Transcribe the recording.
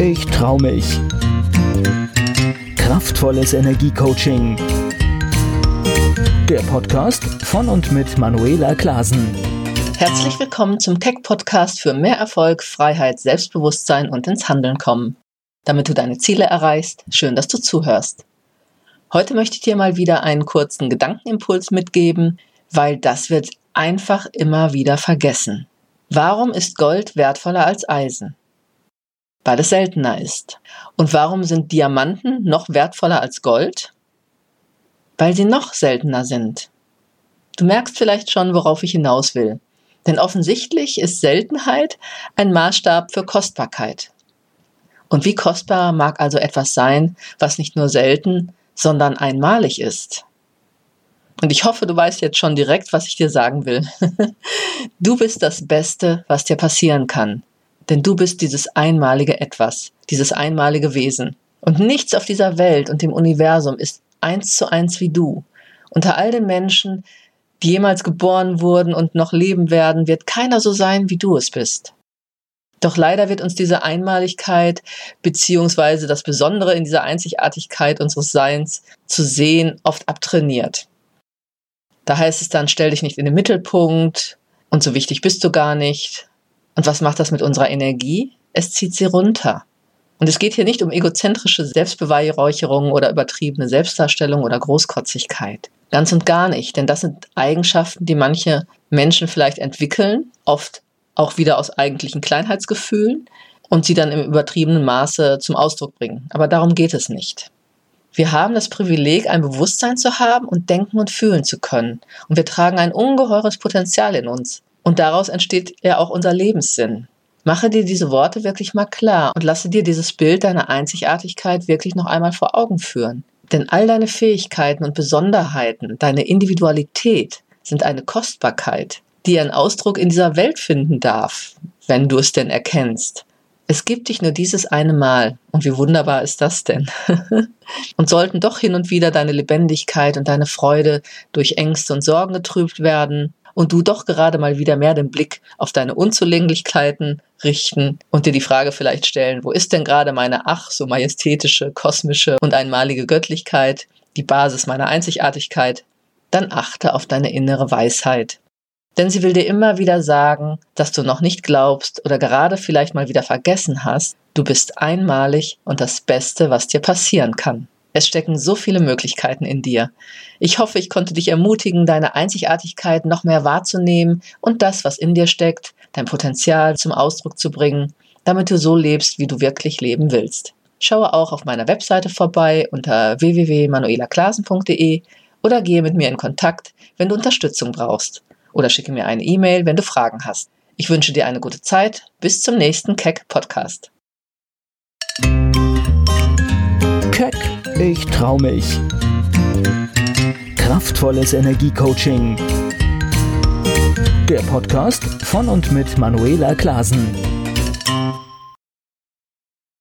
ich trau mich. Kraftvolles Energiecoaching. Der Podcast von und mit Manuela Klasen. Herzlich willkommen zum Tech Podcast für mehr Erfolg, Freiheit, Selbstbewusstsein und ins Handeln kommen. Damit du deine Ziele erreichst, schön, dass du zuhörst. Heute möchte ich dir mal wieder einen kurzen Gedankenimpuls mitgeben, weil das wird einfach immer wieder vergessen. Warum ist Gold wertvoller als Eisen? Weil es seltener ist. Und warum sind Diamanten noch wertvoller als Gold? Weil sie noch seltener sind. Du merkst vielleicht schon, worauf ich hinaus will. Denn offensichtlich ist Seltenheit ein Maßstab für Kostbarkeit. Und wie kostbar mag also etwas sein, was nicht nur selten, sondern einmalig ist? Und ich hoffe, du weißt jetzt schon direkt, was ich dir sagen will. du bist das Beste, was dir passieren kann. Denn du bist dieses einmalige Etwas, dieses einmalige Wesen. Und nichts auf dieser Welt und dem Universum ist eins zu eins wie du. Unter all den Menschen, die jemals geboren wurden und noch leben werden, wird keiner so sein, wie du es bist. Doch leider wird uns diese Einmaligkeit beziehungsweise das Besondere in dieser Einzigartigkeit unseres Seins zu sehen oft abtrainiert. Da heißt es dann, stell dich nicht in den Mittelpunkt und so wichtig bist du gar nicht. Und was macht das mit unserer Energie? Es zieht sie runter. Und es geht hier nicht um egozentrische Selbstbeweihräucherung oder übertriebene Selbstdarstellung oder Großkotzigkeit. Ganz und gar nicht, denn das sind Eigenschaften, die manche Menschen vielleicht entwickeln, oft auch wieder aus eigentlichen Kleinheitsgefühlen und sie dann im übertriebenen Maße zum Ausdruck bringen. Aber darum geht es nicht. Wir haben das Privileg, ein Bewusstsein zu haben und denken und fühlen zu können. Und wir tragen ein ungeheures Potenzial in uns. Und daraus entsteht ja auch unser Lebenssinn. Mache dir diese Worte wirklich mal klar und lasse dir dieses Bild deiner Einzigartigkeit wirklich noch einmal vor Augen führen. Denn all deine Fähigkeiten und Besonderheiten, deine Individualität sind eine Kostbarkeit, die ihren Ausdruck in dieser Welt finden darf, wenn du es denn erkennst. Es gibt dich nur dieses eine Mal. Und wie wunderbar ist das denn? und sollten doch hin und wieder deine Lebendigkeit und deine Freude durch Ängste und Sorgen getrübt werden und du doch gerade mal wieder mehr den Blick auf deine Unzulänglichkeiten richten und dir die Frage vielleicht stellen, wo ist denn gerade meine ach so majestätische, kosmische und einmalige Göttlichkeit, die Basis meiner Einzigartigkeit, dann achte auf deine innere Weisheit denn sie will dir immer wieder sagen, dass du noch nicht glaubst oder gerade vielleicht mal wieder vergessen hast, du bist einmalig und das Beste, was dir passieren kann. Es stecken so viele Möglichkeiten in dir. Ich hoffe, ich konnte dich ermutigen, deine Einzigartigkeit noch mehr wahrzunehmen und das, was in dir steckt, dein Potenzial zum Ausdruck zu bringen, damit du so lebst, wie du wirklich leben willst. Schaue auch auf meiner Webseite vorbei unter www.manuelaklasen.de oder gehe mit mir in Kontakt, wenn du Unterstützung brauchst oder schicke mir eine E-Mail, wenn du Fragen hast. Ich wünsche dir eine gute Zeit. Bis zum nächsten Keck Podcast. Ich trau mich. Kraftvolles Energiecoaching. Der Podcast von und mit Manuela Klasen.